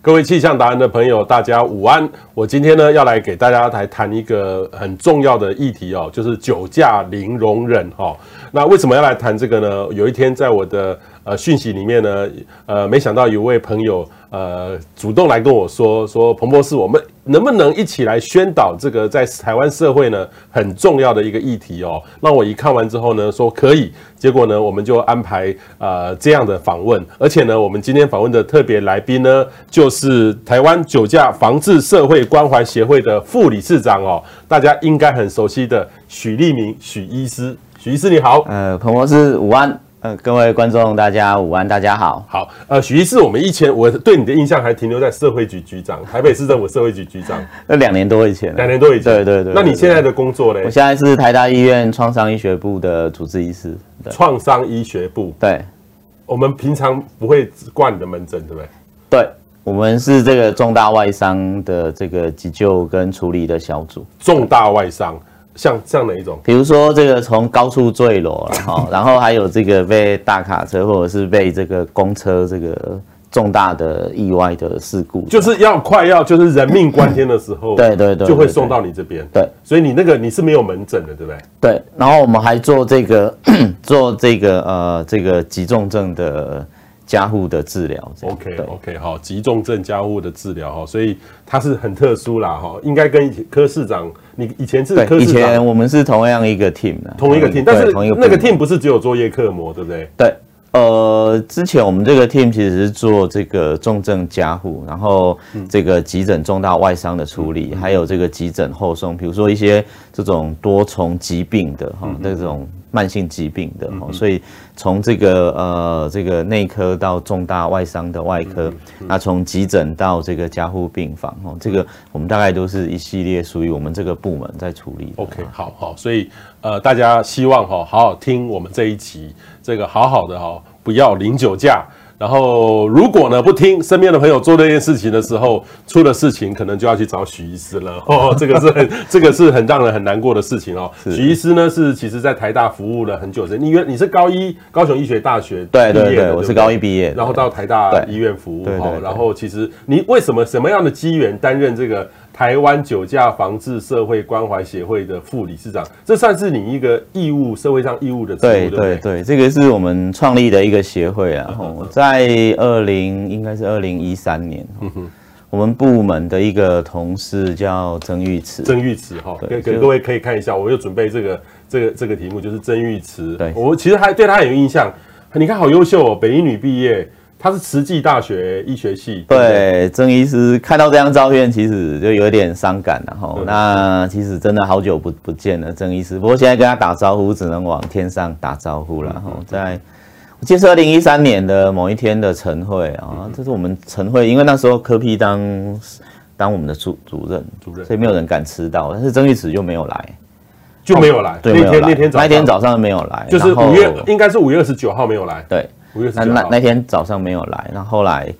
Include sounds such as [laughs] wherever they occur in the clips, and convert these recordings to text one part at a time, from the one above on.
各位气象达人的朋友，大家午安。我今天呢要来给大家来谈一个很重要的议题哦，就是酒驾零容忍哈。那为什么要来谈这个呢？有一天在我的呃讯息里面呢，呃，没想到有位朋友呃主动来跟我说说，彭博士，我们能不能一起来宣导这个在台湾社会呢很重要的一个议题哦？那我一看完之后呢，说可以。结果呢，我们就安排呃这样的访问，而且呢，我们今天访问的特别来宾呢，就是台湾酒驾防治社会关怀协会的副理事长哦，大家应该很熟悉的许立明许医师。许医师你好，呃，彭博士午安，呃，各位观众大家午安，大家好，好，呃，许医师，我们以前我对你的印象还停留在社会局局长，[laughs] 台北市政府社会局局长，那两年多以前，两年多以前，对对对，那你现在的工作呢？我现在是台大医院创伤医学部的主治医师，创伤医学部，对，我们平常不会挂你的门诊，对不对？对，我们是这个重大外伤的这个急救跟处理的小组，重大外伤。像像哪一种？比如说这个从高处坠落了哈，[laughs] 然后还有这个被大卡车或者是被这个公车这个重大的意外的事故，就是要快要就是人命关天的时候，对对对，就会送到你这边。对，所以你那个你是没有门诊的，对不对？对，然后我们还做这个 [coughs] 做这个呃这个急重症的。加护的治疗，OK OK 好，急重症加护的治疗哈，所以它是很特殊啦哈，应该跟科市长，你以前是柯市长，以前我们是同样一个 team 的，同一个 team，但是那个 team 不是只有作业克膜，对不对？对，呃，之前我们这个 team 其实是做这个重症加护，然后这个急诊重大外伤的处理，还有这个急诊后送，比如说一些这种多重疾病的哈，那种。慢性疾病的，所以从这个呃这个内科到重大外伤的外科，那从急诊到这个加护病房哦，这个我们大概都是一系列属于我们这个部门在处理。OK，好好，所以呃大家希望哈好好听我们这一集，这个好好的哈不要零酒驾。然后，如果呢不听身边的朋友做这件事情的时候，出了事情，可能就要去找许医师了。[laughs] 哦，这个是很，[laughs] 这个是很让人很难过的事情哦。许医师呢是其实在台大服务了很久的，你原你是高一高雄医学大学毕业的，对对对，我是高一毕业，然后到台大医院服务。哦，然后其实你为什么什么样的机缘担任这个？台湾酒驾防治社会关怀协会的副理事长，这算是你一个义务社会上义务的职务，对对对，这个是我们创立的一个协会啊。在二零应该是二零一三年，我们部门的一个同事叫曾玉慈，曾玉慈哈，给给各位可以看一下，我又准备这个这个这个题目，就是曾玉慈。对，我其实还对他很有印象，你看好优秀哦，北一女毕业。他是慈济大学医学系。对，曾医师看到这张照片，其实就有点伤感了哈。那其实真的好久不不见了，曾医师。不过现在跟他打招呼，只能往天上打招呼了哈。在我记得是二零一三年的某一天的晨会啊，这是我们晨会，因为那时候科批当当我们的主主任，主任，所以没有人敢迟到。但是曾玉慈就没有来，就没有来。对，那天那天那天早上没有来，就是五月，应该是五月二十九号没有来。对。那那那天早上没有来，那后来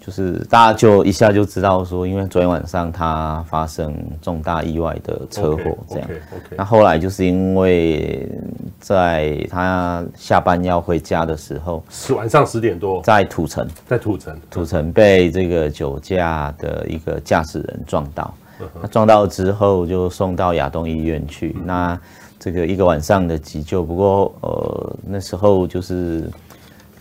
就是大家就一下就知道说，因为昨天晚上他发生重大意外的车祸，这样。那后来就是因为在他下班要回家的时候，是晚上十点多，在土城，在土城，土城被这个酒驾的一个驾驶人撞到，那撞到之后就送到亚东医院去。那这个一个晚上的急救，不过呃那时候就是。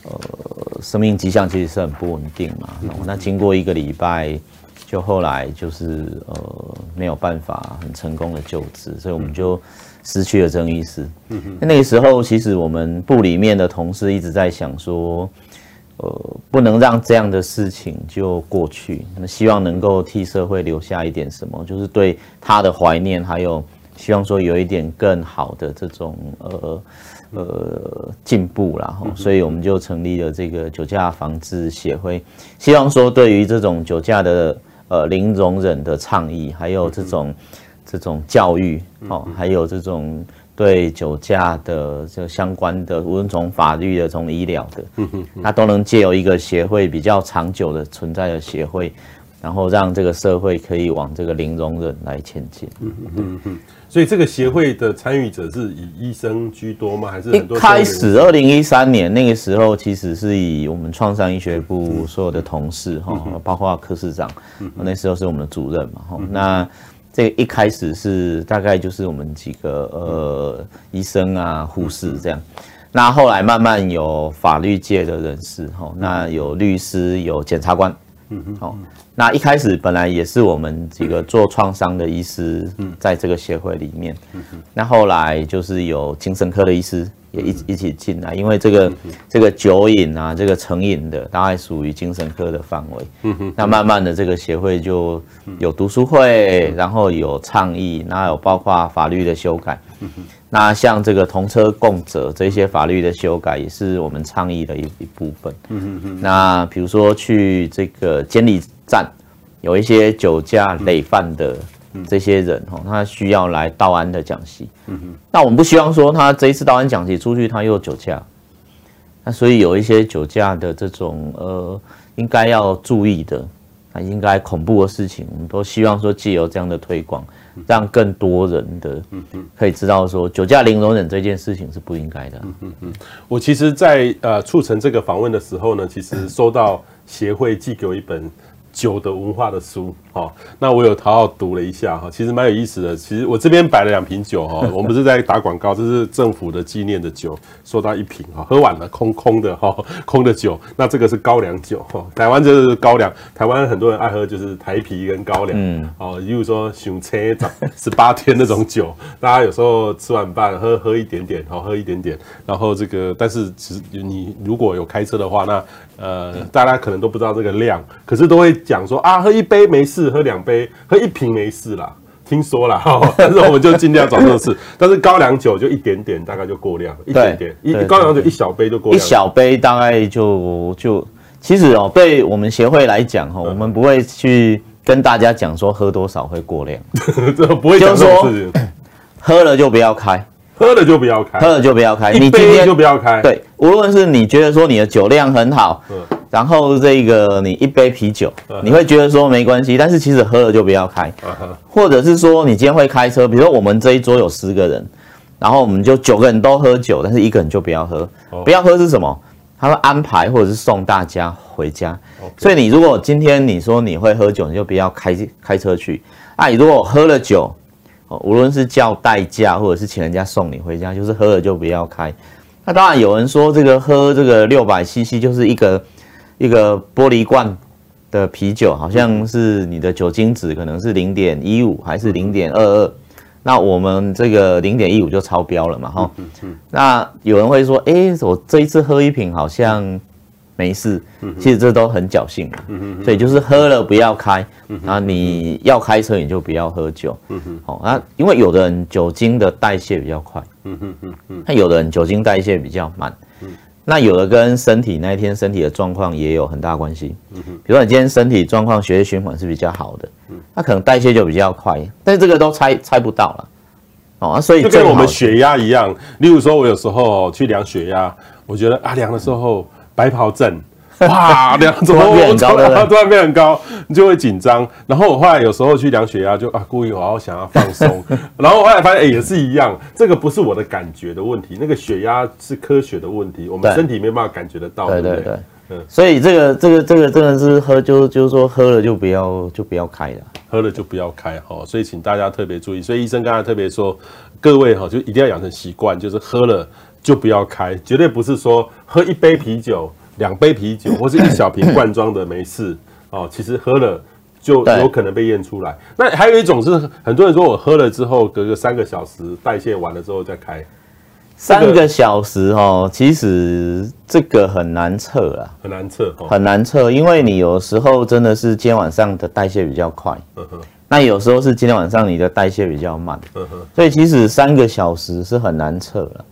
呃，生命迹象其实是很不稳定嘛。那经过一个礼拜，就后来就是呃没有办法很成功的救治，所以我们就失去了曾医师。那个时候，其实我们部里面的同事一直在想说，呃，不能让这样的事情就过去，那希望能够替社会留下一点什么，就是对他的怀念，还有希望说有一点更好的这种呃。呃，进步然后，所以我们就成立了这个酒驾防治协会，希望说对于这种酒驾的呃零容忍的倡议，还有这种这种教育哦，还有这种对酒驾的这相关的，无论从法律的，从医疗的，它都能借由一个协会比较长久的存在的协会，然后让这个社会可以往这个零容忍来前进。嗯嗯嗯。所以这个协会的参与者是以医生居多吗？还是很多一开始二零一三年那个时候，其实是以我们创伤医学部所有的同事哈，包括科室长，那时候是我们的主任嘛哈。那这个一开始是大概就是我们几个呃医生啊、护士这样。那后来慢慢有法律界的人士哈，那有律师、有检察官。嗯嗯，好，那一开始本来也是我们几个做创伤的医师，在这个协会里面，嗯嗯，那后来就是有精神科的医师也一一起进来，因为这个这个酒瘾啊，这个成瘾的，大概属于精神科的范围，嗯哼，那慢慢的这个协会就有读书会，然后有倡议，然后有包括法律的修改，嗯哼。那像这个同车共责这些法律的修改，也是我们倡议的一一部分。嗯嗯嗯。那比如说去这个监理站，有一些酒驾累犯的这些人哈，他需要来道安的讲习。嗯嗯。那我们不希望说他这一次道安讲习出去，他又酒驾。那所以有一些酒驾的这种呃，应该要注意的，啊，应该恐怖的事情，我们都希望说借由这样的推广。让更多人的嗯嗯可以知道说，酒驾零容忍这件事情是不应该的。嗯嗯，我其实在呃促成这个访问的时候呢，其实收到协会寄给我一本。酒的文化的书，哈，那我有好好读了一下，哈，其实蛮有意思的。其实我这边摆了两瓶酒，哈，[laughs] 我们不是在打广告，这是政府的纪念的酒，收到一瓶，哈，喝完了，空空的，哈，空的酒。那这个是高粱酒，哈，台湾就是高粱，台湾很多人爱喝就是台啤跟高粱，嗯，哦，例如说熊车长 [laughs] 十八天那种酒，大家有时候吃完饭喝喝一点点，好喝一点点，然后这个，但是其实你如果有开车的话，那呃，大家可能都不知道这个量，可是都会。讲说啊，喝一杯没事，喝两杯，喝一瓶没事啦。听说了哈，[laughs] 但是我们就尽量找这个事。[laughs] 但是高粱酒就一点点，大概就过量，一点点，一高粱酒一小杯就过量，一小杯大概就就其实哦，对我们协会来讲哈，我们不会去跟大家讲说喝多少会过量，[laughs] 这不会讲说 [clears throat] 喝了就不要开，喝了就不要开，喝了就不要开，你今天就不要开。对，无论是你觉得说你的酒量很好。然后这个你一杯啤酒，你会觉得说没关系，但是其实喝了就不要开，或者是说你今天会开车，比如说我们这一桌有十个人，然后我们就九个人都喝酒，但是一个人就不要喝，不要喝是什么？他会安排或者是送大家回家。所以你如果今天你说你会喝酒，你就不要开开车去。啊，你如果喝了酒，无论是叫代驾或者是请人家送你回家，就是喝了就不要开。那当然有人说这个喝这个六百 CC 就是一个。一个玻璃罐的啤酒，好像是你的酒精值可能是零点一五还是零点二二，那我们这个零点一五就超标了嘛，哈。那有人会说，哎，我这一次喝一瓶好像没事，其实这都很侥幸，所以就是喝了不要开，然后你要开车你就不要喝酒，好，那因为有的人酒精的代谢比较快，那有的人酒精代谢比较慢。那有的跟身体那一天身体的状况也有很大关系，嗯哼，比如说你今天身体状况血液循环是比较好的，嗯，那可能代谢就比较快，但是这个都猜猜不到了，哦，所以就跟我们血压一样，例如说我有时候去量血压，我觉得啊量的时候白袍症。[laughs] 哇，量怎么变很高？突然变很高，你就会紧张。然后我后来有时候去量血压，就啊故意我要想要放松。[laughs] 然后后来发现，哎，也是一样。这个不是我的感觉的问题，那个血压是科学的问题，我们身体没办法感觉得到。对对对，嗯。所以这个这个这个真的是喝，就就是说喝了就不要就不要开了，喝了就不要开哈。所以请大家特别注意。所以医生刚才特别说，各位哈就一定要养成习惯，就是喝了就不要开，绝对不是说喝一杯啤酒。两杯啤酒 [laughs] 或是一小瓶罐装的没事。哦，其实喝了就有可能被验出来。那还有一种是很多人说我喝了之后隔个三个小时代谢完了之后再开，三个小时哦，其实这个很难测啊，很难测，很难测，因为你有时候真的是今天晚上的代谢比较快，那有时候是今天晚上你的代谢比较慢，所以其实三个小时是很难测了。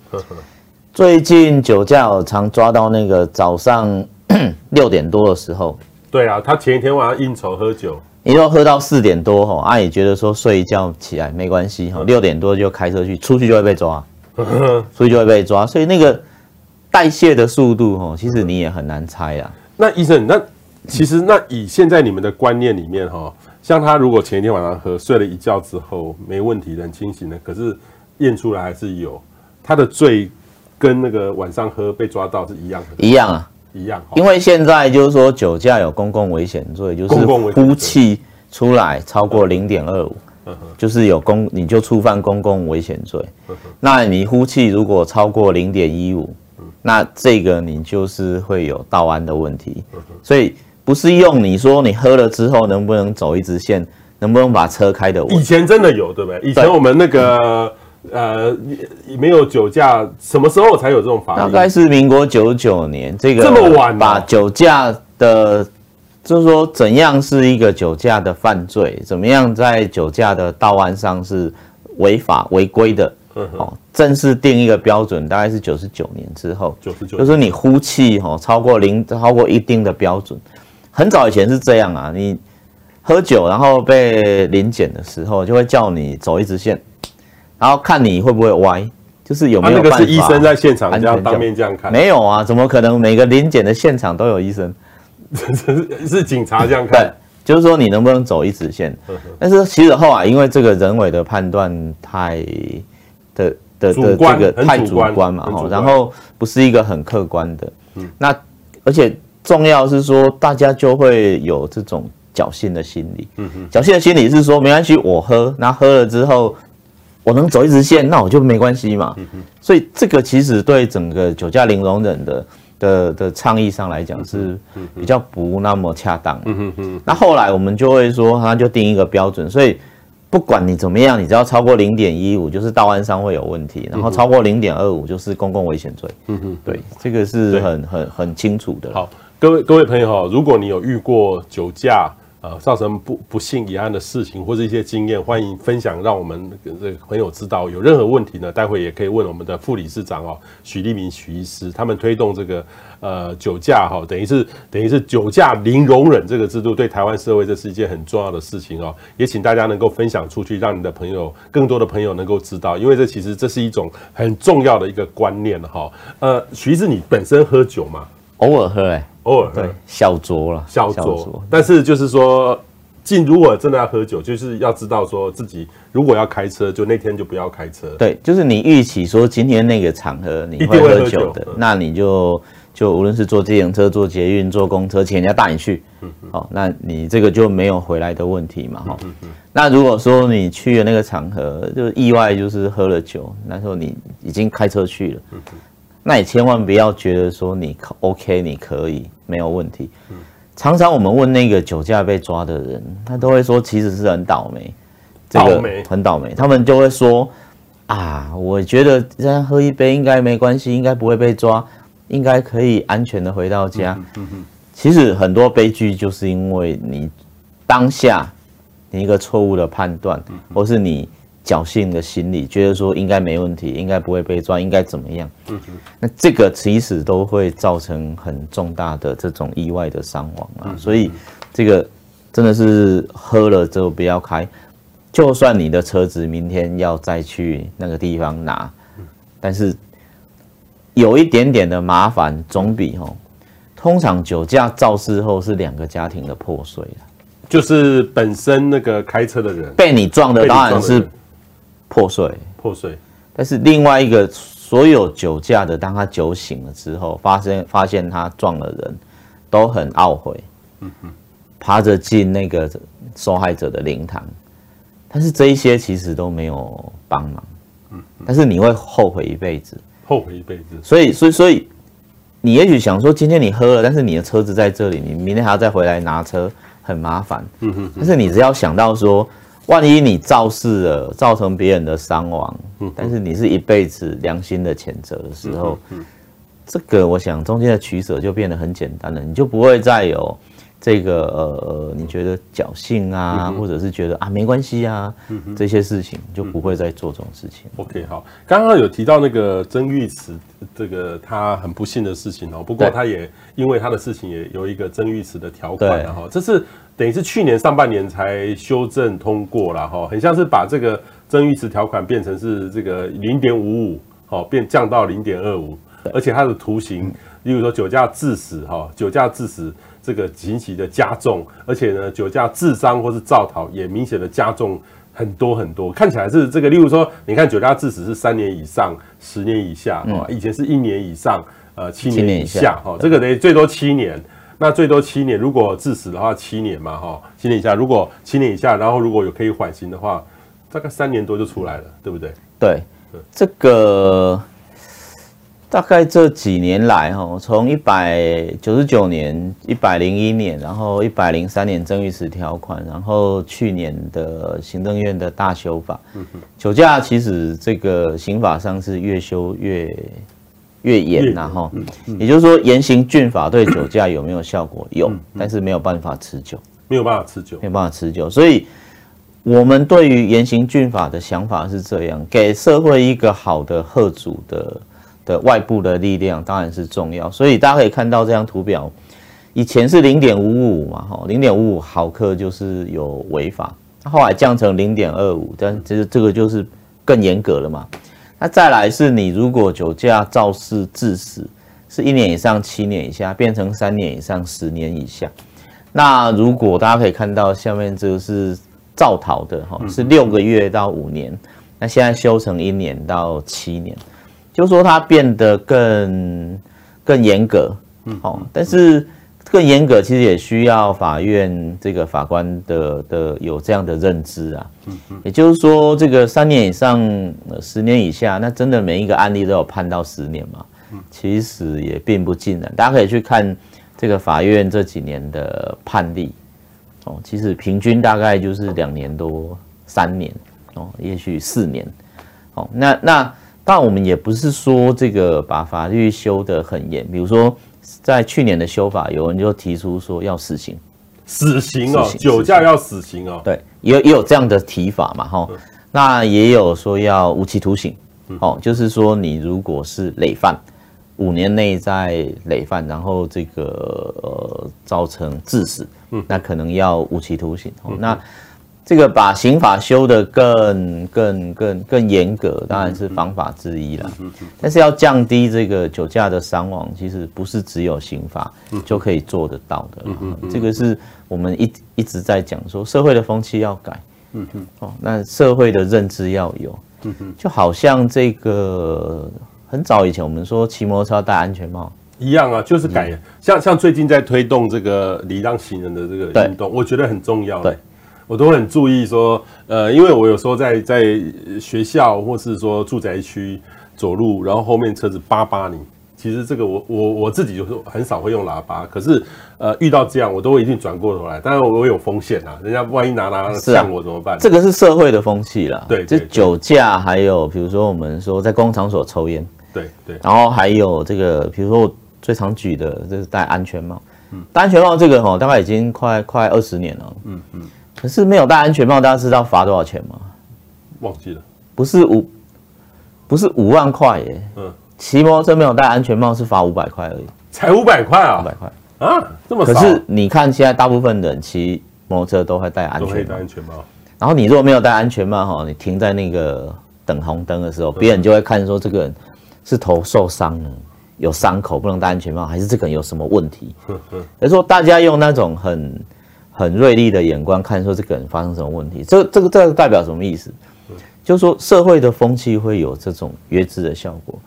最近酒驾我常抓到那个早上 [coughs] 六点多的时候。对啊，他前一天晚上应酬喝酒，你说喝到四点多吼，阿姨觉得说睡一觉起来没关系哈，六点多就开车去，出去就会被抓，[laughs] 出去就会被抓，所以那个代谢的速度吼，其实你也很难猜啊。那医生，那其实那以现在你们的观念里面哈，像他如果前一天晚上喝睡了一觉之后没问题，很清醒的，可是验出来还是有他的罪，跟那个晚上喝被抓到是一样的，一样啊，一样。因为现在就是说酒驾有公共危险罪，就是呼气出来超过零点二五，就是有公你就触犯公共危险罪。那你呼气如果超过零点一五，那这个你就是会有道安的问题。所以不是用你说你喝了之后能不能走一直线，能不能把车开得稳。以前真的有对不对？以前我们那个。呃，没有酒驾，什么时候才有这种法律？大概是民国九九年，这个这么晚，把酒驾的，就是说怎样是一个酒驾的犯罪，怎么样在酒驾的道案上是违法违规的，哦，正式定一个标准，大概是九十九年之后，九十九，就是你呼气哦超过零，超过一定的标准，很早以前是这样啊，你喝酒然后被临检的时候，就会叫你走一直线。然后看你会不会歪，就是有没有办法、啊、那个是医生在现场这样当面这样看？没有啊，怎么可能每个临检的现场都有医生？[laughs] 是警察这样看？对，就是说你能不能走一直线？但是其实后来因为这个人为的判断太的的的这个太主观嘛，哈，然后不是一个很客观的。嗯，那而且重要是说大家就会有这种侥幸的心理。嗯哼，侥幸的心理是说没关系，我喝，那喝了之后。我能走一直线，那我就没关系嘛。所以这个其实对整个酒驾零容忍的的的倡议上来讲是比较不那么恰当。那后来我们就会说，他就定一个标准，所以不管你怎么样，你只要超过零点一五，就是道安上会有问题，然后超过零点二五就是公共危险罪。嗯哼，对，这个是很很很清楚的。好，各位各位朋友哈，如果你有遇过酒驾，呃，造成不不幸遗憾的事情或者一些经验，欢迎分享，让我们这个朋友知道。有任何问题呢，待会也可以问我们的副理事长哦，许立民许医师，他们推动这个呃酒驾哈，等于是等于是酒驾零容忍这个制度，对台湾社会这是一件很重要的事情哦。也请大家能够分享出去，让你的朋友更多的朋友能够知道，因为这其实这是一种很重要的一个观念哈。呃，许医师，你本身喝酒吗？偶尔喝，哎。偶尔喝小酌了，小酌。但是就是说，进如果真的要喝酒，就是要知道说自己如果要开车，就那天就不要开车。对，就是你预期说今天那个场合你会喝酒的，那你就就无论是坐自行车、坐捷运、坐公车，请人家带你去，好，那你这个就没有回来的问题嘛，哈。那如果说你去了那个场合，就意外就是喝了酒，那时候你已经开车去了。那你千万不要觉得说你 OK，你可以没有问题。常常我们问那个酒驾被抓的人，他都会说其实是很倒霉，这个很倒霉。他们就会说啊，我觉得这样喝一杯应该没关系，应该不会被抓，应该可以安全的回到家。其实很多悲剧就是因为你当下你一个错误的判断，或是你。侥幸的心理，觉得说应该没问题，应该不会被抓，应该怎么样？那这个其实都会造成很重大的这种意外的伤亡啊。所以这个真的是喝了之后不要开，就算你的车子明天要再去那个地方拿，但是有一点点的麻烦，总比哦，通常酒驾肇事后是两个家庭的破碎，就是本身那个开车的人被你撞的当然是。破碎，破碎。但是另外一个，所有酒驾的，当他酒醒了之后，发现发现他撞了人，都很懊悔，嗯哼，爬着进那个受害者的灵堂，但是这一些其实都没有帮忙，嗯，但是你会后悔一辈子，后悔一辈子。所以，所以，所以，你也许想说，今天你喝了，但是你的车子在这里，你明天还要再回来拿车，很麻烦，嗯哼。但是你只要想到说。万一你肇事了，造成别人的伤亡，但是你是一辈子良心的谴责的时候，这个我想中间的取舍就变得很简单了，你就不会再有这个呃，你觉得侥幸啊，或者是觉得啊没关系啊，这些事情就不会再做这种事情。OK，好，刚刚有提到那个曾玉慈，这个他很不幸的事情哦，不过他也因为他的事情也有一个曾玉慈的条款，然后这是。等于是去年上半年才修正通过了哈，很像是把这个曾玉慈条款变成是这个零点五五，好变降到零点二五，而且它的图形，例如说酒驾致死哈，酒驾致死这个情形的加重，而且呢，酒驾致伤或是肇逃也明显的加重很多很多。看起来是这个，例如说，你看酒驾致死是三年以上十年以下，哦，以前是一年以上，呃，七年以下，哈，这个得最多七年，那最多七年，如果致死的话七年嘛，哈，七年以下，如果七年以下，然后如果有可以缓刑的话，大概三年多就出来了，对不对？对，这个。大概这几年来，哈，从一百九十九年、一百零一年，然后一百零三年曾玉石条款，然后去年的行政院的大修法，嗯酒驾其实这个刑法上是越修越越严呐，哈，也就是说严刑峻法对酒驾有没有效果？有，但是没有办法持久，没有办法持久，没有办法持久。所以，我们对于严刑峻法的想法是这样，给社会一个好的贺主的。的外部的力量当然是重要，所以大家可以看到这张图表，以前是零点五五嘛，哈，零点五五毫克就是有违法，后来降成零点二五，但其实这个就是更严格了嘛。那再来是你如果酒驾肇事致死，是一年以上七年以下，变成三年以上十年以下。那如果大家可以看到下面这个是造逃的哈，是六个月到五年，那现在修成一年到七年。就说它变得更更严格，嗯，好，但是更严格其实也需要法院这个法官的的有这样的认知啊，嗯，也就是说这个三年以上十年以下，那真的每一个案例都有判到十年嘛？其实也并不尽然，大家可以去看这个法院这几年的判例，哦，其实平均大概就是两年多三年，哦，也许四年，哦，那那。但我们也不是说这个把法律修得很严，比如说在去年的修法，有人就提出说要死刑，死刑哦，酒驾要死刑哦，对，也也有这样的提法嘛，哈，那也有说要无期徒刑，哦，就是说你如果是累犯，五年内在累犯，然后这个呃造成致死，嗯。那可能要无期徒刑，哦，那。这个把刑法修得更更更更严格，当然是方法之一了。但是要降低这个酒驾的伤亡，其实不是只有刑法就可以做得到的。这个是我们一一直在讲说，社会的风气要改。哦，那社会的认知要有。就好像这个很早以前我们说骑摩托车要戴安全帽一样啊，就是改。像像最近在推动这个礼让行人的这个运动，我觉得很重要。对。我都很注意说，呃，因为我有时候在在学校或是说住宅区走路，然后后面车子叭叭你，其实这个我我我自己就是很少会用喇叭，可是呃遇到这样我都会一定转过头来，当然我有风险啊，人家万一拿拿向我怎么办？啊？这个是社会的风气啦，对，这酒驾还有比如说我们说在公共场所抽烟，对对，然后还有这个比如说我最常举的就是戴安全帽，嗯，戴安全帽这个哈大概已经快快二十年了，嗯嗯。可是没有戴安全帽，大家知道罚多少钱吗？忘记了，不是五，不是五万块耶。嗯，骑摩托车没有戴安全帽是罚五百块而已，才五百块啊？五百块啊，这么少？可是你看现在大部分人骑摩托车都会戴安全帽，戴安全帽。然后你如果没有戴安全帽哈，你停在那个等红灯的时候，别人就会看说这个人是头受伤了，有伤口不能戴安全帽，还是这个人有什么问题？所以说大家用那种很。很锐利的眼光看，说这个人发生什么问题？这、这个、这个代表什么意思？就是说社会的风气会有这种约制的效果。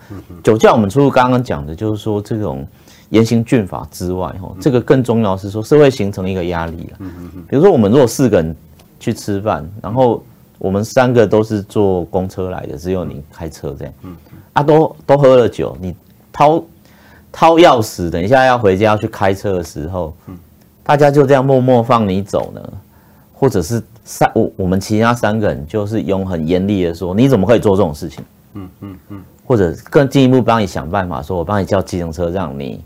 酒驾我们除了刚刚讲的，就是说这种严刑峻法之外，哈，这个更重要是说社会形成一个压力了。比如说我们如果四个人去吃饭，然后我们三个都是坐公车来的，只有你开车这样，啊，都都喝了酒，你掏掏钥匙，等一下要回家要去开车的时候，大家就这样默默放你走呢，或者是三我我们其他三个人就是用很严厉的说，你怎么可以做这种事情？嗯嗯嗯，或者更进一步帮你想办法，说我帮你叫计程车让你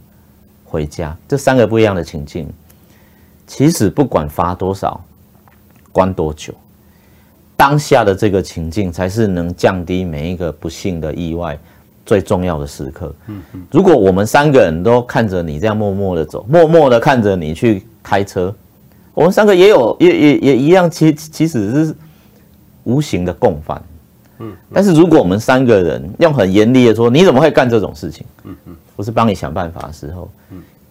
回家。这三个不一样的情境，其实不管罚多少，关多久，当下的这个情境才是能降低每一个不幸的意外。最重要的时刻，嗯如果我们三个人都看着你这样默默的走，默默的看着你去开车，我们三个也有也也也一样，其其实是无形的共犯。嗯但是如果我们三个人用很严厉的说，你怎么会干这种事情？嗯嗯我是帮你想办法的时候，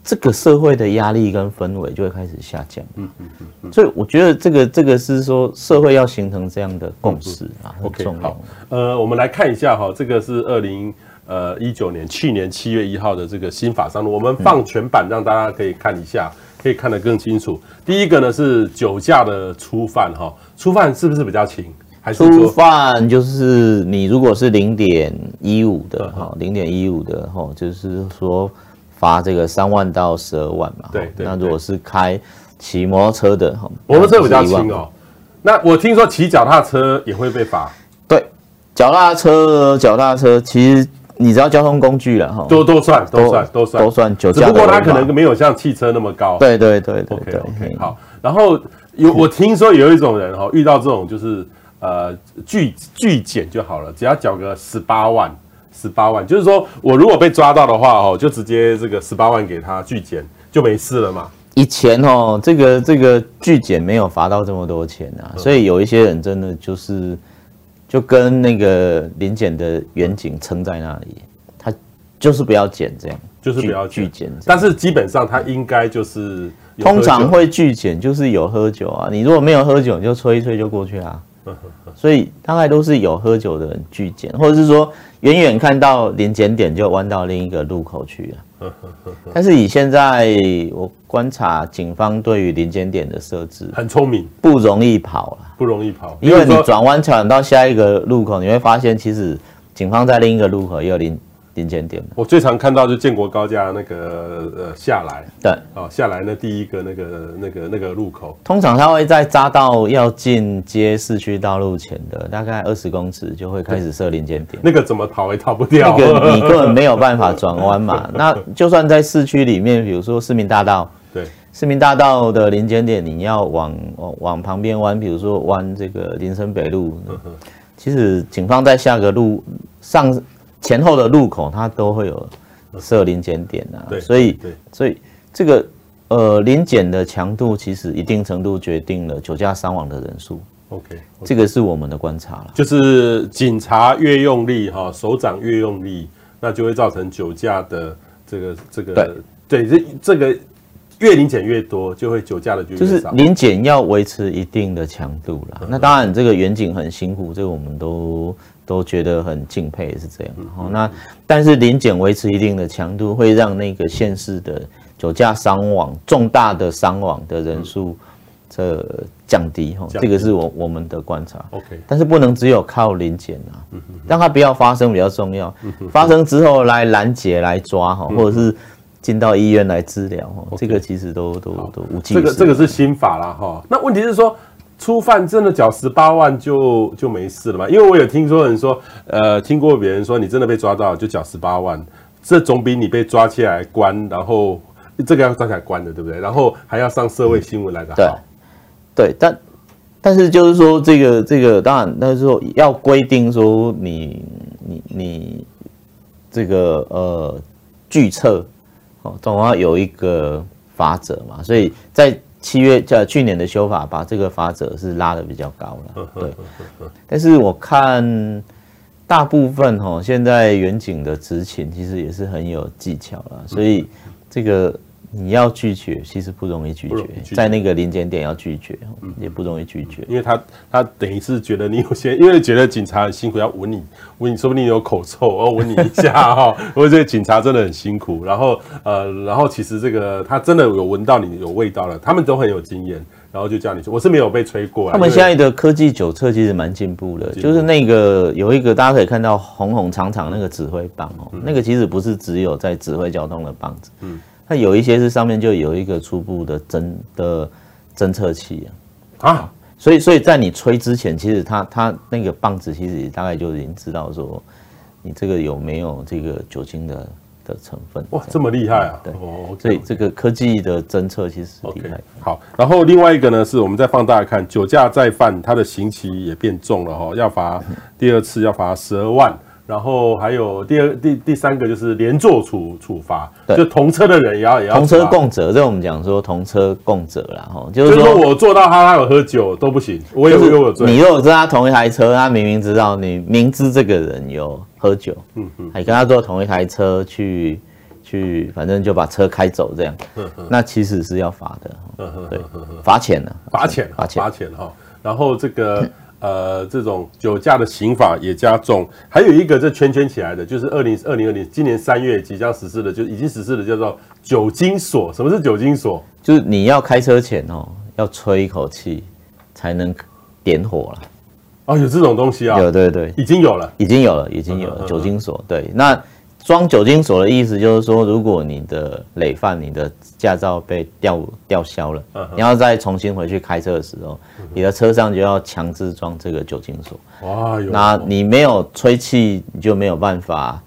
这个社会的压力跟氛围就会开始下降。嗯嗯嗯。所以我觉得这个这个是说社会要形成这样的共识啊，很重要。好，呃，我们来看一下哈，这个是二零呃一九年去年七月一号的这个新法上路，我们放全版让大家可以看一下，可以看得更清楚。第一个呢是酒驾的初犯哈，初犯是不是比较轻？还是初犯就是你如果是零点一五的哈，零点一五的哈，就是说。罚这个三万到十二万嘛，对对。那如果是开骑摩托车的，摩托车比较轻哦。那我听说骑脚踏车也会被罚。对，脚踏车，脚踏车其实你知道交通工具了哈，都都算，都算，都算，都算酒驾。只不过它可能没有像汽车那么高。对对对对对。OK，好。然后有 [laughs] 我听说有一种人哈，遇到这种就是呃拒拒检就好了，只要缴个十八万。十八万，就是说我如果被抓到的话哦，就直接这个十八万给他拒检，就没事了嘛。以前哦，这个这个拒检没有罚到这么多钱啊，所以有一些人真的就是就跟那个临检的员警撑在那里，他就是不要检这样，就是不要拒检。但是基本上他应该就是通常会拒检，就是有喝酒啊。你如果没有喝酒，你就吹一吹就过去啊。[laughs] 所以大概都是有喝酒的人拒检，或者是说远远看到临检点就弯到另一个路口去了。[laughs] 但是以现在我观察，警方对于临检点的设置很聪明，不容易跑了，不容易跑，因为你转弯转到下一个路口，你会发现其实警方在另一个路口也有临。临检点，我最常看到就建国高架那个呃下来，对，哦下来那第一个那个那个那个路口，通常他会在匝道要进街市区道路前的大概二十公尺就会开始设临检点，那个怎么逃也逃不掉，那个你根本没有办法转弯嘛。[laughs] 那就算在市区里面，比如说市民大道，对，市民大道的临检点，你要往往往旁边弯，比如说弯这个林森北路，其实警方在下个路上。前后的路口，它都会有设临检点啊，对，所以，所以这个呃临检的强度，其实一定程度决定了酒驾伤亡的人数。OK，这个是我们的观察了，就是警察越用力哈，手掌越用力，那就会造成酒驾的这个这个对对这这个越临检越多，就会酒驾的就就是临检要维持一定的强度啦。那当然，这个远景很辛苦，这个我们都。都觉得很敬佩，是这样。好，那但是临检维持一定的强度，会让那个县市的酒驾伤亡、重大的伤亡的人数这降低。哈，这个是我我们的观察。OK，但是不能只有靠临检啊，让它不要发生比较重要。发生之后来拦截、来抓哈，或者是进到医院来治疗哈，这个其实都都都无济。这个这个是新法了哈。那问题是说。初犯真的缴十八万就就没事了吗？因为我有听说人说，呃，听过别人说，你真的被抓到就缴十八万，这总比你被抓起来关，然后这个要抓起来关的，对不对？然后还要上社会新闻来的好。对，对，但但是就是说，这个这个当然，但是说要规定说你你你这个呃拒测哦，总要有一个法则嘛，所以在。七月在去年的修法，把这个法则是拉得比较高了，对。但是我看大部分哈，现在远景的执勤其实也是很有技巧了，所以这个。你要拒绝，其实不容易拒绝，在那个临检点要拒绝，也不容易拒绝，因为他他等于是觉得你有些，因为觉得警察很辛苦，要闻你闻你，说不定有口臭，哦，闻你一下 [laughs] 哈，我觉得警察真的很辛苦，然后呃，然后其实这个他真的有闻到你有味道了，他们都很有经验，然后就叫你说，我是没有被吹过。他们现在的科技酒测其实蛮进步的，就是那个有一个大家可以看到红红长长那个指挥棒哦，那个其实不是只有在指挥交通的棒子，嗯。它有一些是上面就有一个初步的侦的侦测器啊，啊，所以所以在你吹之前，其实它它那个棒子其实大概就已经知道说你这个有没有这个酒精的的成分。哇，这么厉害啊！对，哦，所以这个科技的侦测其实是厉害。好，然后另外一个呢，是我们再放大看，酒驾再犯，它的刑期也变重了哈，要罚第二次要罚十二万。然后还有第二、第第三个就是连坐处处罚，就同车的人也要也要同车共责。这我们讲说同车共责啦，哈，就是说我坐到他，他有喝酒都不行，我也有有罪。你如果跟他同一台车，他明明知道你明知这个人有喝酒，嗯嗯，还跟他坐同一台车去去，反正就把车开走这样。那其实是要罚的，对，罚钱的，罚钱，罚钱，罚钱哈。然后这个呃，这种酒驾的刑法也加重。还有一个这圈圈起来的，就是二零二零二零今年三月即将实施的，就已经实施的叫做酒精锁。什么是酒精锁？就是你要开车前哦，要吹一口气才能点火了。哦，有这种东西啊？有，对对，已经有了，已经有了，已经有了酒精锁。对，那。装酒精锁的意思就是说，如果你的累犯，你的驾照被吊吊销了，你要再重新回去开车的时候，你的车上就要强制装这个酒精锁。哇，那你没有吹气，你就没有办法，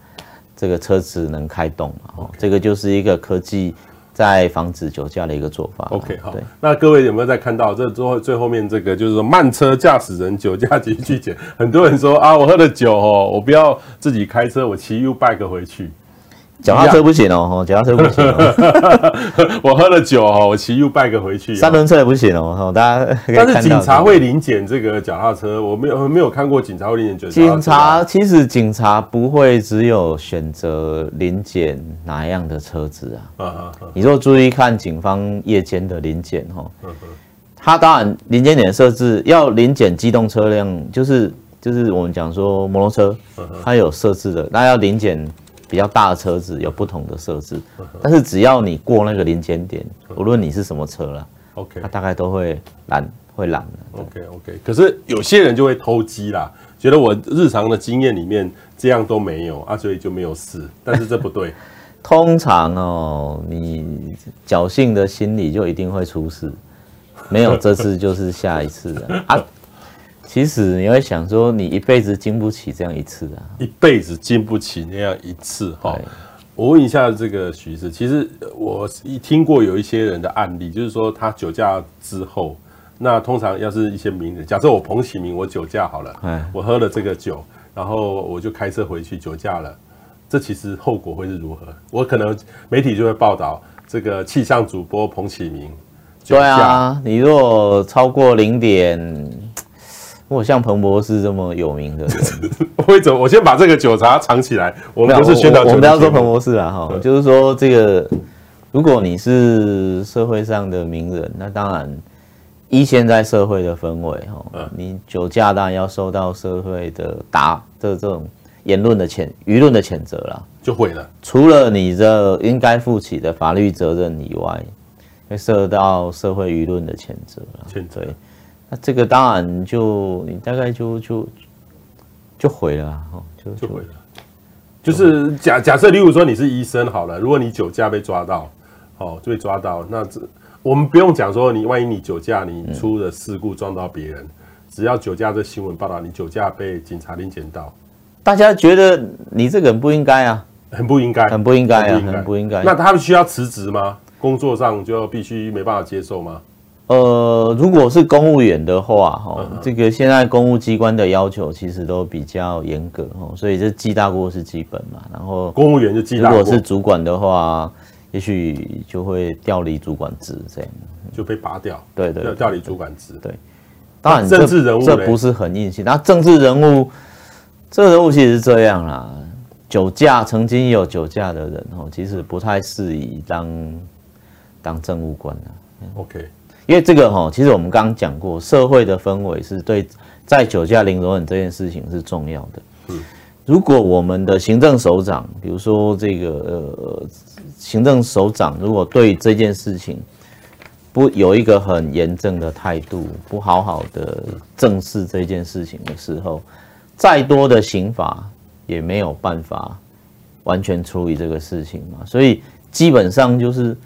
这个车子能开动嘛？哦，这个就是一个科技。在防止酒驾的一个做法。OK，好。那各位有没有在看到这最后最后面这个，就是说慢车驾驶人酒驾及拒检。很多人说啊，我喝了酒哦，我不要自己开车，我骑 U bike 回去。脚踏车不行哦，脚踏车不行哦。[laughs] 我喝了酒哦，我骑 U bike 回去。三轮车也不行哦，大家。但是警察会临检这个脚踏车，我没有没有看过警察会临检酒。警察其实警察不会只有选择临检哪样的车子啊。你若注意看警方夜间的临检哈，他当然临检点设置要临检机动车辆，就是就是我们讲说摩托车，它有设置的，那要临检。比较大的车子有不同的设置，但是只要你过那个临检点，无论你是什么车了，OK，它大概都会拦，会拦的。OK OK，可是有些人就会偷鸡啦，觉得我日常的经验里面这样都没有啊，所以就没有事。但是这不对，[laughs] 通常哦，你侥幸的心理就一定会出事，没有这次就是下一次的啊。其实你会想说，你一辈子经不起这样一次啊！一辈子经不起那样一次哈。我问一下这个徐师，其实我一听过有一些人的案例，就是说他酒驾之后，那通常要是一些名人，假设我彭启明，我酒驾好了，我喝了这个酒，然后我就开车回去酒驾了，这其实后果会是如何？我可能媒体就会报道这个气象主播彭启明。对啊，你如果超过零点。我像彭博士这么有名的 [laughs] 会走。我先把这个酒茶藏起来。我们不是宣传，我们不要说彭博士啊，哈，就是说这个，如果你是社会上的名人，那当然依现在社会的氛围，哈，你酒驾当然要受到社会的打的这种言论的谴舆论的谴责了，就毁了。除了你这应该负起的法律责任以外，会受到社会舆论的谴责了，谴责。那这个当然就你大概就就就毁了哈，就就毁了。就是假假设，例如说你是医生好了，如果你酒驾被抓到，哦，就被抓到，那这我们不用讲说你万一你酒驾你出了事故撞到别人，嗯、只要酒驾这新闻报道你酒驾被警察临检到，大家觉得你这个人不应该啊，很不应该，很不应该啊，很不应该。那他们需要辞职吗？工作上就必须没办法接受吗？呃，如果是公务员的话，哈，这个现在公务机关的要求其实都比较严格，哈，所以这记大过是基本嘛。然后公务员就记大过，如果是主管的话，也许就会调离主管职，这样就被拔掉。对对，调离主管职。对，当然政治人物这不是很硬性。那政治人物，这个人物其实是这样啦，酒驾曾经有酒驾的人，哦，其实不太适宜当当政务官的。OK。因为这个哈，其实我们刚刚讲过，社会的氛围是对在酒驾零容忍这件事情是重要的。嗯，如果我们的行政首长，比如说这个呃，行政首长如果对这件事情不有一个很严正的态度，不好好的正视这件事情的时候，再多的刑法也没有办法完全处理这个事情嘛。所以基本上就是。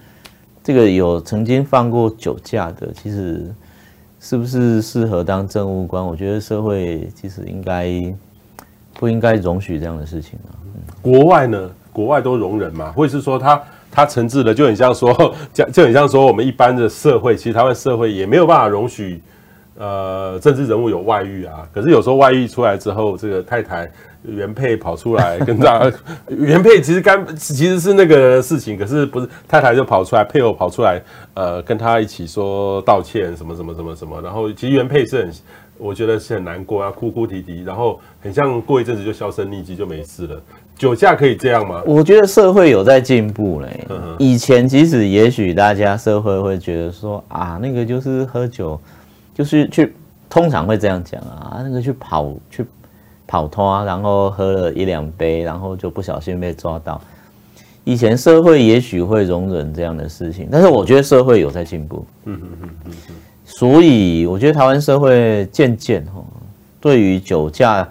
这个有曾经放过酒驾的，其实是不是适合当政务官？我觉得社会其实应该不应该容许这样的事情啊。国外呢？国外都容忍嘛？或者是说他他惩治的就很像说，[laughs] 就就很像说我们一般的社会，其实台湾社会也没有办法容许呃政治人物有外遇啊，可是有时候外遇出来之后，这个太太原配跑出来跟他原配其实干其实是那个事情，可是不是太太就跑出来，配偶跑出来，呃，跟他一起说道歉什么什么什么什么，然后其实原配是很。我觉得是很难过啊，哭哭啼啼，然后很像过一阵子就销声匿迹就没事了。酒驾可以这样吗？我觉得社会有在进步嘞。以前其实也许大家社会会觉得说啊，那个就是喝酒，就是去通常会这样讲啊，那个去跑去跑脱，然后喝了一两杯，然后就不小心被抓到。以前社会也许会容忍这样的事情，但是我觉得社会有在进步。嗯嗯嗯嗯嗯。所以我觉得台湾社会渐渐哈，对于酒驾，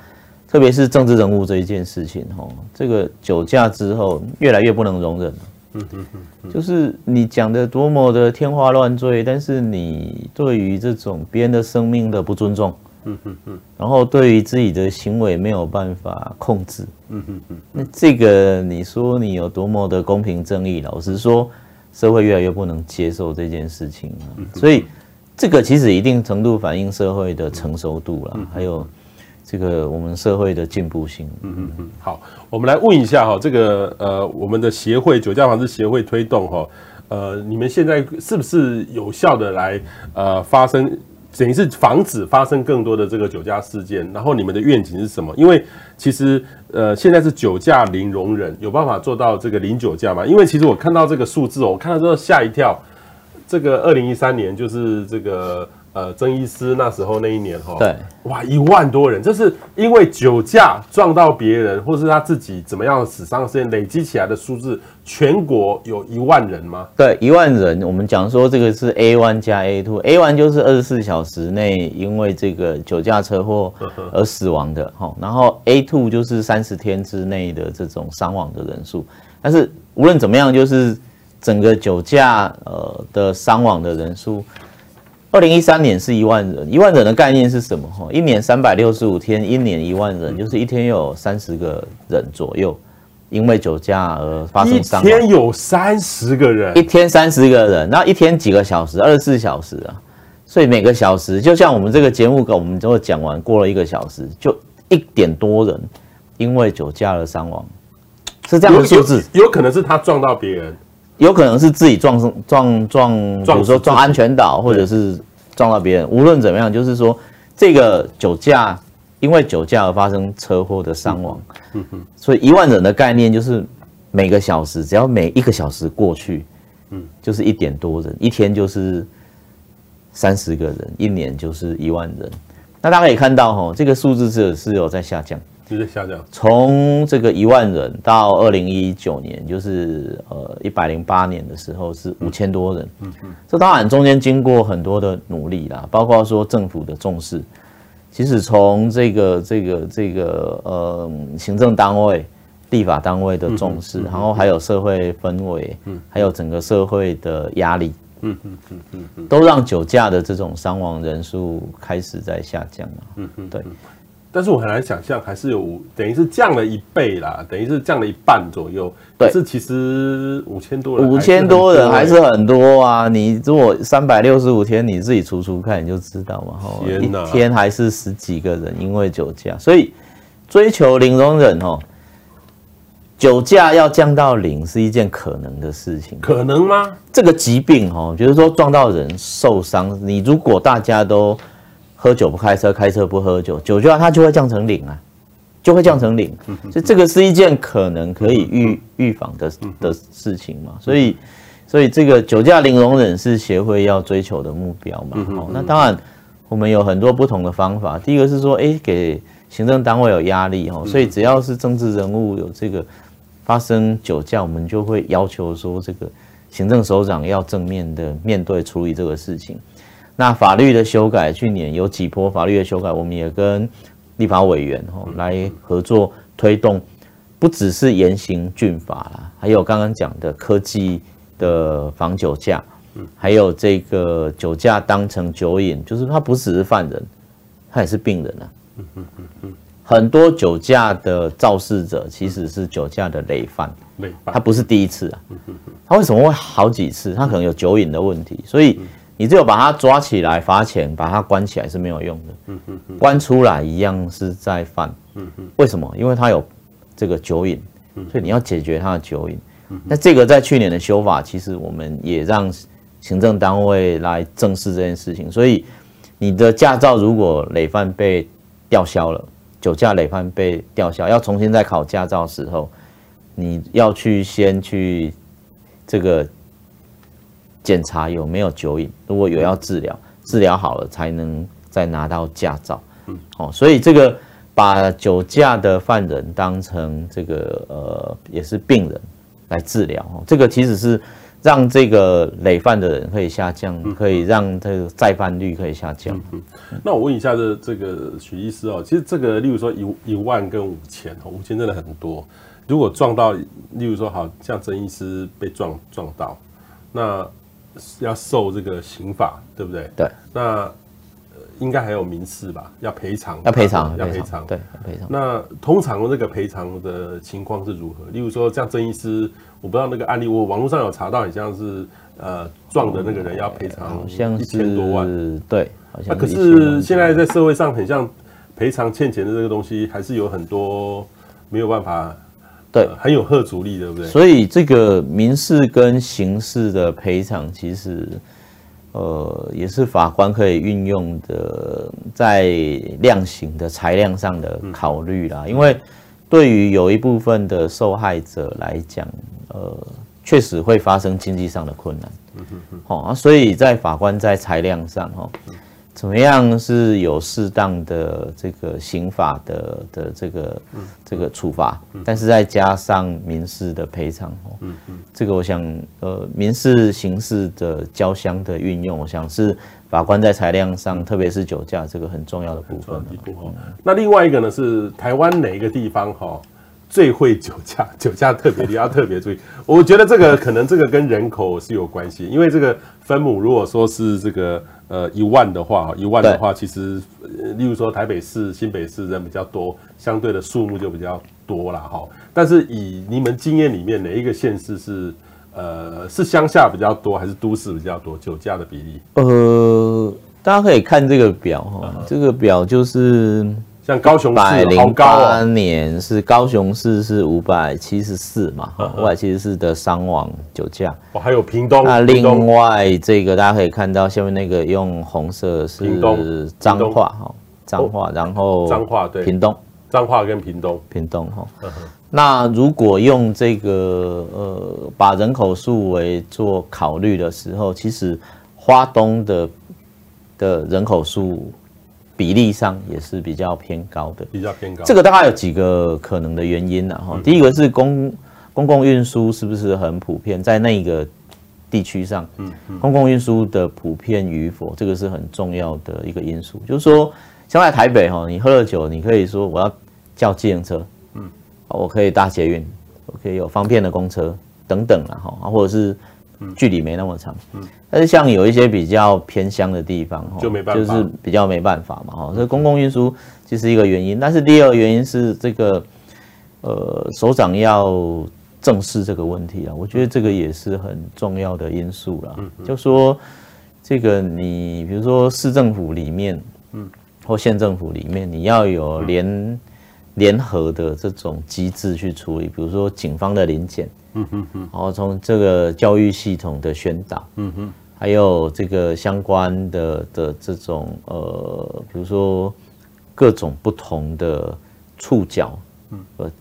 特别是政治人物这一件事情哈，这个酒驾之后越来越不能容忍了。嗯嗯嗯，就是你讲的多么的天花乱坠，但是你对于这种别人的生命的不尊重，嗯嗯嗯，然后对于自己的行为没有办法控制，嗯嗯嗯，那这个你说你有多么的公平正义？老实说，社会越来越不能接受这件事情，所以。这个其实一定程度反映社会的成熟度了，还有这个我们社会的进步性。嗯嗯嗯。好，我们来问一下哈，这个呃，我们的协会酒驾防治协会推动哈，呃，你们现在是不是有效的来呃发生，等于是防止发生更多的这个酒驾事件？然后你们的愿景是什么？因为其实呃现在是酒驾零容忍，有办法做到这个零酒驾吗？因为其实我看到这个数字，我看到之后吓一跳。这个二零一三年就是这个呃曾医师那时候那一年哈，对，哇一万多人，这是因为酒驾撞到别人，或是他自己怎么样死伤事件累积起来的数字，全国有一万人吗？对，一万人。我们讲说这个是 A one 加 A two，A one 就是二十四小时内因为这个酒驾车祸 [laughs] 而死亡的哈，然后 A two 就是三十天之内的这种伤亡的人数。但是无论怎么样，就是。整个酒驾呃的伤亡的人数，二零一三年是一万人，一万人的概念是什么？哈，一年三百六十五天，一年一万人，就是一天有三十个人左右，因为酒驾而发生伤亡。一天有三十个人，一天三十个人，那一天几个小时？二十四小时啊，所以每个小时就像我们这个节目稿，我们都会讲完，过了一个小时，就一点多人因为酒驾而伤亡，是这样的数字。有，有，有可能是他撞到别人。有可能是自己撞撞撞，比如说撞安全岛，或者是撞到别人。无论怎么样，就是说这个酒驾，因为酒驾而发生车祸的伤亡。嗯哼。所以一万人的概念就是每个小时，只要每一个小时过去，嗯，就是一点多人，一天就是三十个人，一年就是一万人。那大家可以看到，哈，这个数字是是有在下降。就在下降，从这个一万人到二零一九年，就是呃一百零八年的时候是五千多人。嗯嗯，这当然中间经过很多的努力啦，包括说政府的重视。其实从这个这个这个呃行政单位、立法单位的重视，然后还有社会氛围，嗯，还有整个社会的压力，嗯嗯嗯嗯，都让酒驾的这种伤亡人数开始在下降了。嗯嗯，对。但是我很难想象，还是有等于是降了一倍啦，等于是降了一半左右。对，可是其实五千多人，五千多人还是很多啊！你如果三百六十五天，你自己除除看，你就知道嘛。天哪，一天还是十几个人因为酒驾，所以追求零容忍哦，酒驾要降到零是一件可能的事情。可能吗？这个疾病哦，就是说撞到人受伤，你如果大家都。喝酒不开车，开车不喝酒，酒驾它就会降成零啊，就会降成零。所以这个是一件可能可以预预防的的事情嘛。所以，所以这个酒驾零容忍是协会要追求的目标嘛。好，那当然我们有很多不同的方法。第一个是说，哎，给行政单位有压力哦，所以只要是政治人物有这个发生酒驾，我们就会要求说，这个行政首长要正面的面对处理这个事情。那法律的修改，去年有几波法律的修改，我们也跟立法委员吼来合作推动，不只是严刑峻法啦，还有刚刚讲的科技的防酒驾，还有这个酒驾当成酒瘾，就是他不只是犯人，他也是病人啊。很多酒驾的肇事者其实是酒驾的累犯，累犯，他不是第一次啊，他为什么会好几次？他可能有酒瘾的问题，所以。你只有把他抓起来罚钱，把他关起来是没有用的。嗯嗯嗯，关出来一样是在犯。嗯嗯，为什么？因为他有这个酒瘾，所以你要解决他的酒瘾。那这个在去年的修法，其实我们也让行政单位来正视这件事情。所以你的驾照如果累犯被吊销了，酒驾累犯被吊销，要重新再考驾照的时候，你要去先去这个检查有没有酒瘾，如果有要治疗，治疗好了才能再拿到驾照。嗯，哦，所以这个把酒驾的犯人当成这个呃也是病人来治疗，哦，这个其实是让这个累犯的人可以下降，可以让这个再犯率可以下降。嗯，那我问一下这这个许医师哦，其实这个例如说一一万跟五千，五千真的很多。如果撞到，例如说，好像曾医师被撞撞到，那要受这个刑法，对不对？对。那应该还有民事吧？要赔偿？要赔偿？要赔偿？对，赔偿。那通常这个赔偿的情况是如何？例如说，像曾医师，我不知道那个案例，我网络上有查到，好像是呃撞的那个人要赔偿，好像一千多万。对。那可是现在在社会上，很像赔偿欠钱的这个东西，还是有很多没有办法。对，很有贺阻力，对不对？所以这个民事跟刑事的赔偿，其实，呃，也是法官可以运用的，在量刑的裁量上的考虑啦。因为对于有一部分的受害者来讲，呃，确实会发生经济上的困难。嗯哼哼。好啊，所以在法官在裁量上，哈。怎么样是有适当的这个刑法的的这个这个处罚，但是再加上民事的赔偿哦，嗯嗯，这个我想呃民事刑事的交相的运用，我想是法官在裁量上，特别是酒驾这个很重要的部分。那另外一个呢是台湾哪一个地方哈最会酒驾？酒驾特别你要特别注意。我觉得这个可能这个跟人口是有关系，因为这个分母如果说是这个。呃，一万的话，一万的话，其实，例如说台北市、新北市人比较多，相对的数目就比较多了哈。但是以你们经验里面，哪一个县市是呃是乡下比较多，还是都市比较多酒驾的比例？呃，大家可以看这个表哈，这个表就是。像高雄市，百零八年是高雄市是五百七十四嘛，五百七十四的伤亡酒驾。哦，还有屏东。那另外这个大家可以看到下面那个用红色是彰化哈，彰化，然后彰化对，屏东，彰化跟屏东，屏东哈。那如果用这个呃把人口数为做考虑的时候，其实花东的的人口数。比例上也是比较偏高的，比较偏高。这个大概有几个可能的原因呢？哈，第一个是公公共运输是不是很普遍在那个地区上？嗯，公共运输的普遍与否，这个是很重要的一个因素。就是说，像在台北哈，你喝了酒，你可以说我要叫自行车，嗯，我可以搭捷运，我可以有方便的公车等等了哈，或者是。距离没那么长，嗯，但是像有一些比较偏乡的地方，就没办法，就是比较没办法嘛，哈，所以公共运输就是一个原因，但是第二个原因是这个，呃，首长要正视这个问题啊，我觉得这个也是很重要的因素啦，嗯，就说这个你比如说市政府里面，嗯，或县政府里面，你要有联联合的这种机制去处理，比如说警方的临检。嗯哼哼，然后从这个教育系统的宣导，嗯哼，还有这个相关的的这种呃，比如说各种不同的触角，嗯，呃，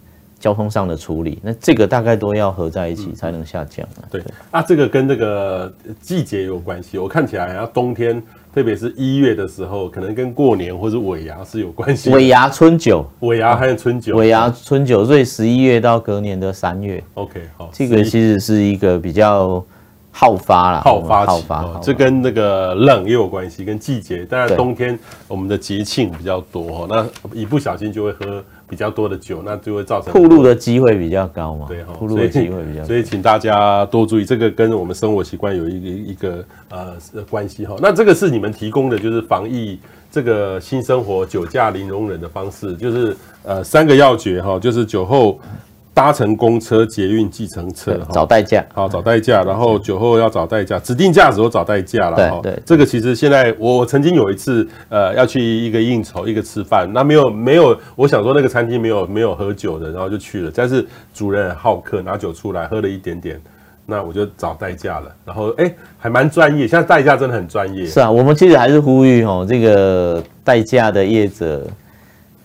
交通上的处理，那这个大概都要合在一起才能下降啊。对，啊，这个跟这个季节有关系，我看起来啊冬天。特别是一月的时候，可能跟过年或者尾牙是有关系。尾牙春酒，尾牙还有春酒，尾牙春酒，所以十一月到隔年的三月。OK，好，这个其实是一个比较好发啦，好发好发，这跟那个冷也有关系，跟季节。当然冬天我们的节庆比较多，那一不小心就会喝。比较多的酒，那就会造成吐露的机会比较高嘛？对哈，暴露的机会比较高，所以请大家多注意，这个跟我们生活习惯有一个一个呃关系哈。那这个是你们提供的，就是防疫这个新生活酒驾零容忍的方式，就是呃三个要诀哈，就是酒后搭乘公车、捷运、计程车，找代驾，好找代驾，然后酒后要找代驾，指定驾驶都找代驾了。对对，这个其实现在我曾经有一次，呃，要去一个应酬，一个吃饭，那没有没有，我想说那个餐厅没有没有喝酒的，然后就去了，但是主人好客，拿酒出来喝了一点点，那我就找代驾了，然后哎，还蛮专业，现在代驾真的很专业。是啊，我们其实还是呼吁哦，这个代驾的业者。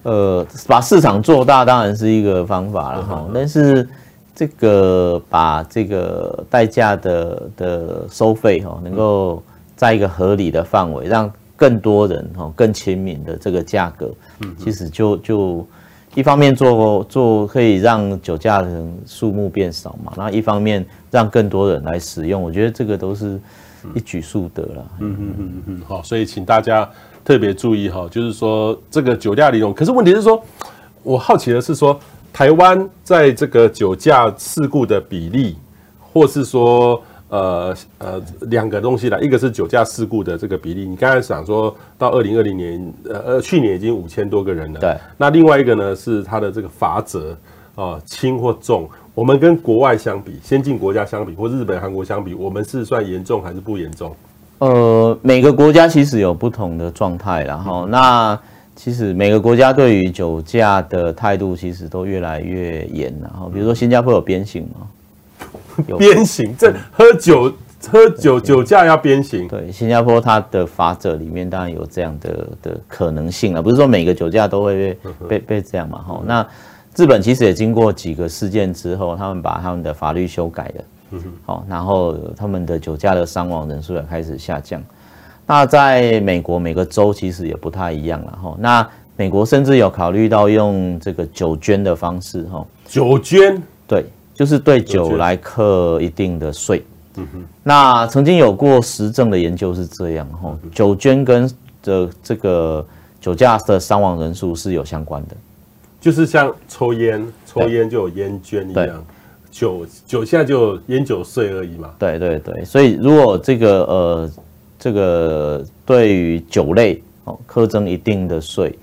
呃，把市场做大当然是一个方法了哈，但是这个把这个代驾的的收费哈，能够在一个合理的范围，让更多人哈更亲民的这个价格，其实就就一方面做做可以让酒驾的人数目变少嘛，然后一方面让更多人来使用，我觉得这个都是一举数得了。嗯嗯嗯嗯，好，所以请大家。特别注意哈，就是说这个酒驾利用，可是问题是说，我好奇的是说，台湾在这个酒驾事故的比例，或是说呃呃两个东西啦，一个是酒驾事故的这个比例，你刚才想说到二零二零年，呃呃去年已经五千多个人了，对，那另外一个呢是它的这个罚则啊轻或重，我们跟国外相比，先进国家相比，或日本、韩国相比，我们是算严重还是不严重？呃，每个国家其实有不同的状态，然后那其实每个国家对于酒驾的态度其实都越来越严，然后比如说新加坡有鞭刑吗？有鞭刑，这喝酒喝酒酒驾要鞭刑？对，新加坡它的法则里面当然有这样的的可能性了，不是说每个酒驾都会被被被这样嘛？哈，那日本其实也经过几个事件之后，他们把他们的法律修改了。好，然后他们的酒驾的伤亡人数也开始下降。那在美国，每个州其实也不太一样了哈。那美国甚至有考虑到用这个酒捐的方式哈。酒捐？对，就是对酒来课一定的税。嗯哼。那曾经有过实证的研究是这样哈，酒捐跟的这个酒驾的伤亡人数是有相关的。就是像抽烟，抽烟就有烟捐一样。酒酒现在就烟酒税而已嘛。对对对，所以如果这个呃这个对于酒类哦苛征一定的税，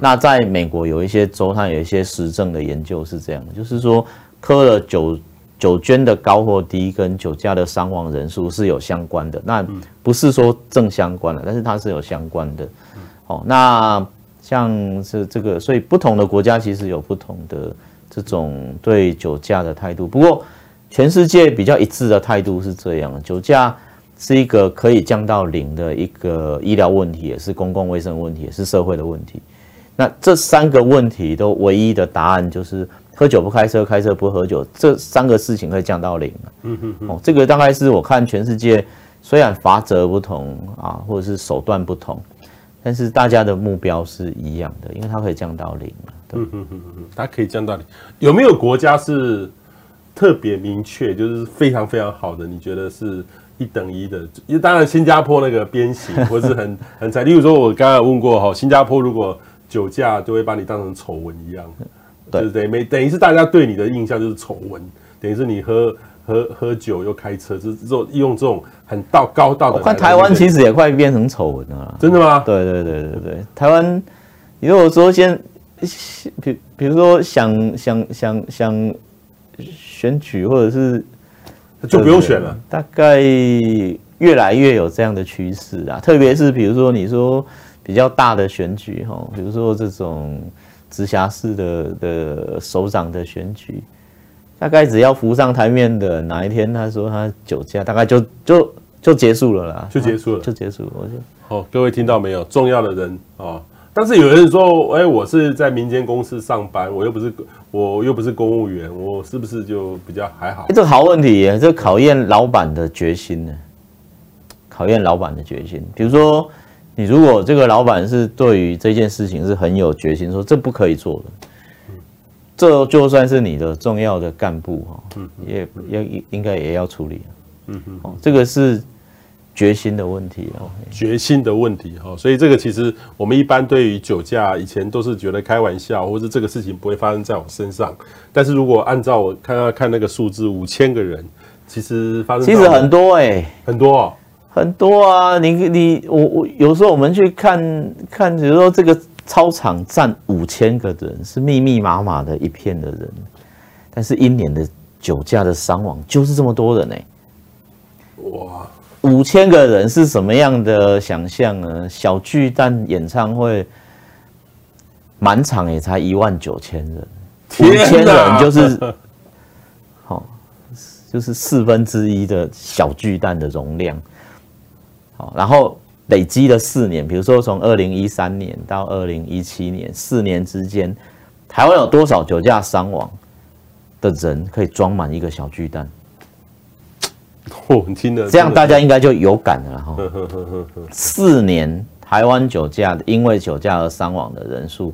那在美国有一些州，它有一些实证的研究是这样，就是说苛了酒酒捐的高或低跟酒驾的伤亡人数是有相关的，那不是说正相关的，但是它是有相关的。哦，那像是这个，所以不同的国家其实有不同的。这种对酒驾的态度，不过全世界比较一致的态度是这样：酒驾是一个可以降到零的一个医疗问题，也是公共卫生问题，也是社会的问题。那这三个问题都唯一的答案就是喝酒不开车，开车不喝酒，这三个事情可以降到零。嗯嗯嗯。哦，这个大概是我看全世界虽然罚则不同啊，或者是手段不同，但是大家的目标是一样的，因为它可以降到零。嗯嗯嗯嗯，它可以降到零。有没有国家是特别明确，就是非常非常好的？你觉得是一等一的？因为当然新加坡那个鞭刑，或是很很惨。例如说，我刚刚问过哈，新加坡如果酒驾，就会把你当成丑闻一样，对不对？每等于是大家对你的印象就是丑闻，等于是你喝喝喝酒又开车，就是用这种很道高道的。我看台湾其实也快变成丑闻了，真的吗？对对对对对，台湾，你如果说先。比比如说想想想想选举，或者是就不用选了。大概越来越有这样的趋势啊，特别是比如说你说比较大的选举哈，比如说这种直辖市的的首长的选举，大概只要浮上台面的哪一天他说他酒驾，大概就就就结束了啦，就结束了，就结束了。我就好，各位听到没有？重要的人啊。但是有人说，哎，我是在民间公司上班，我又不是，我又不是公务员，我是不是就比较还好？这个好问题耶，这考验老板的决心呢，考验老板的决心。比如说，你如果这个老板是对于这件事情是很有决心，说这不可以做的，这就算是你的重要的干部哈，也要应该也要处理。嗯嗯，这个是。决心的问题哦，决心的问题哈，所以这个其实我们一般对于酒驾以前都是觉得开玩笑，或者这个事情不会发生在我身上。但是如果按照我看看看那个数字，五千个人，其实发生其实很多哎、欸，很多哦，很多啊！你你我我有时候我们去看看，比如说这个操场站五千个人，是密密麻麻的一片的人。但是一年的酒驾的伤亡就是这么多人呢、欸。哇，五千个人是什么样的想象呢？小巨蛋演唱会满场也才一万九千人，五千人就是 [laughs] 好，就是四分之一的小巨蛋的容量。好，然后累积了四年，比如说从二零一三年到二零一七年四年之间，台湾有多少酒驾伤亡的人可以装满一个小巨蛋？[laughs] 我听了，这样大家应该就有感了哈。[laughs] 四年台湾酒驾因为酒驾而伤亡的人数，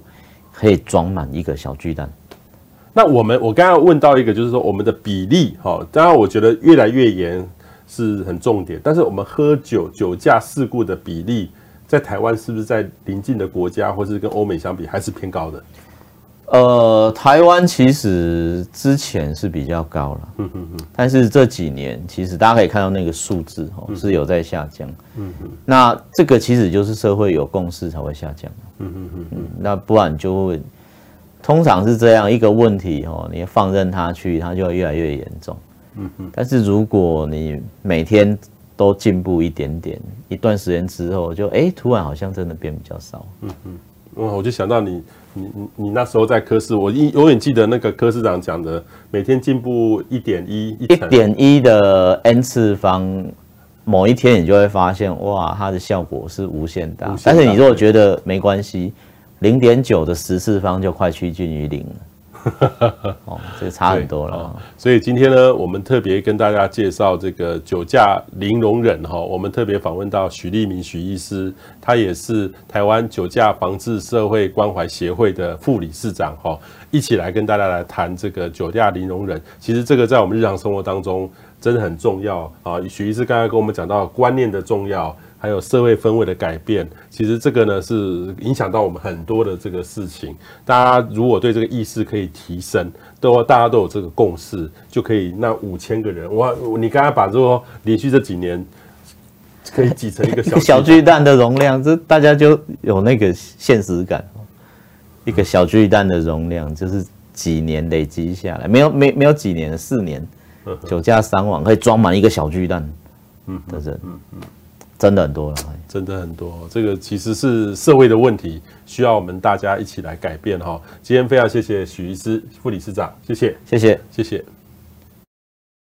可以装满一个小巨蛋。那我们我刚刚问到一个，就是说我们的比例哈，当然我觉得越来越严是很重点，但是我们喝酒酒驾事故的比例，在台湾是不是在邻近的国家或是跟欧美相比还是偏高的？呃，台湾其实之前是比较高了，嗯嗯嗯，但是这几年其实大家可以看到那个数字哦是有在下降，嗯嗯，那这个其实就是社会有共识才会下降，嗯嗯嗯嗯，那不然就会通常是这样一个问题哦，你放任它去，它就会越来越严重，嗯嗯，但是如果你每天都进步一点点，一段时间之后就哎突然好像真的变比较少，嗯嗯，我就想到你。你你你那时候在科室，我一永远记得那个科室长讲的，每天进步一点一，一点一的 n 次方，某一天你就会发现，哇，它的效果是无限大。无限大。但是你如果觉得没关系，零点九的十次方就快趋近于零了。[laughs] 哦，这个差很多了，哦。所以今天呢，我们特别跟大家介绍这个酒驾零容忍哈。我们特别访问到许立明许医师，他也是台湾酒驾防治社会关怀协会的副理事长哈，一起来跟大家来谈这个酒驾零容忍。其实这个在我们日常生活当中真的很重要啊。许医师刚才跟我们讲到观念的重要。还有社会氛围的改变，其实这个呢是影响到我们很多的这个事情。大家如果对这个意识可以提升，都大家都有这个共识，就可以那五千个人，我，你刚才把说连续这几年可以挤成一个小 [laughs] 小巨蛋的容量，这大家就有那个现实感。一个小巨蛋的容量就是几年累积下来，没有没没有几年，四年酒驾伤亡可以装满一个小巨蛋的人。嗯嗯。真的很多了，真的很多。这个其实是社会的问题，需要我们大家一起来改变哈。今天非常谢谢许医师副理事长，谢谢，谢谢，谢谢。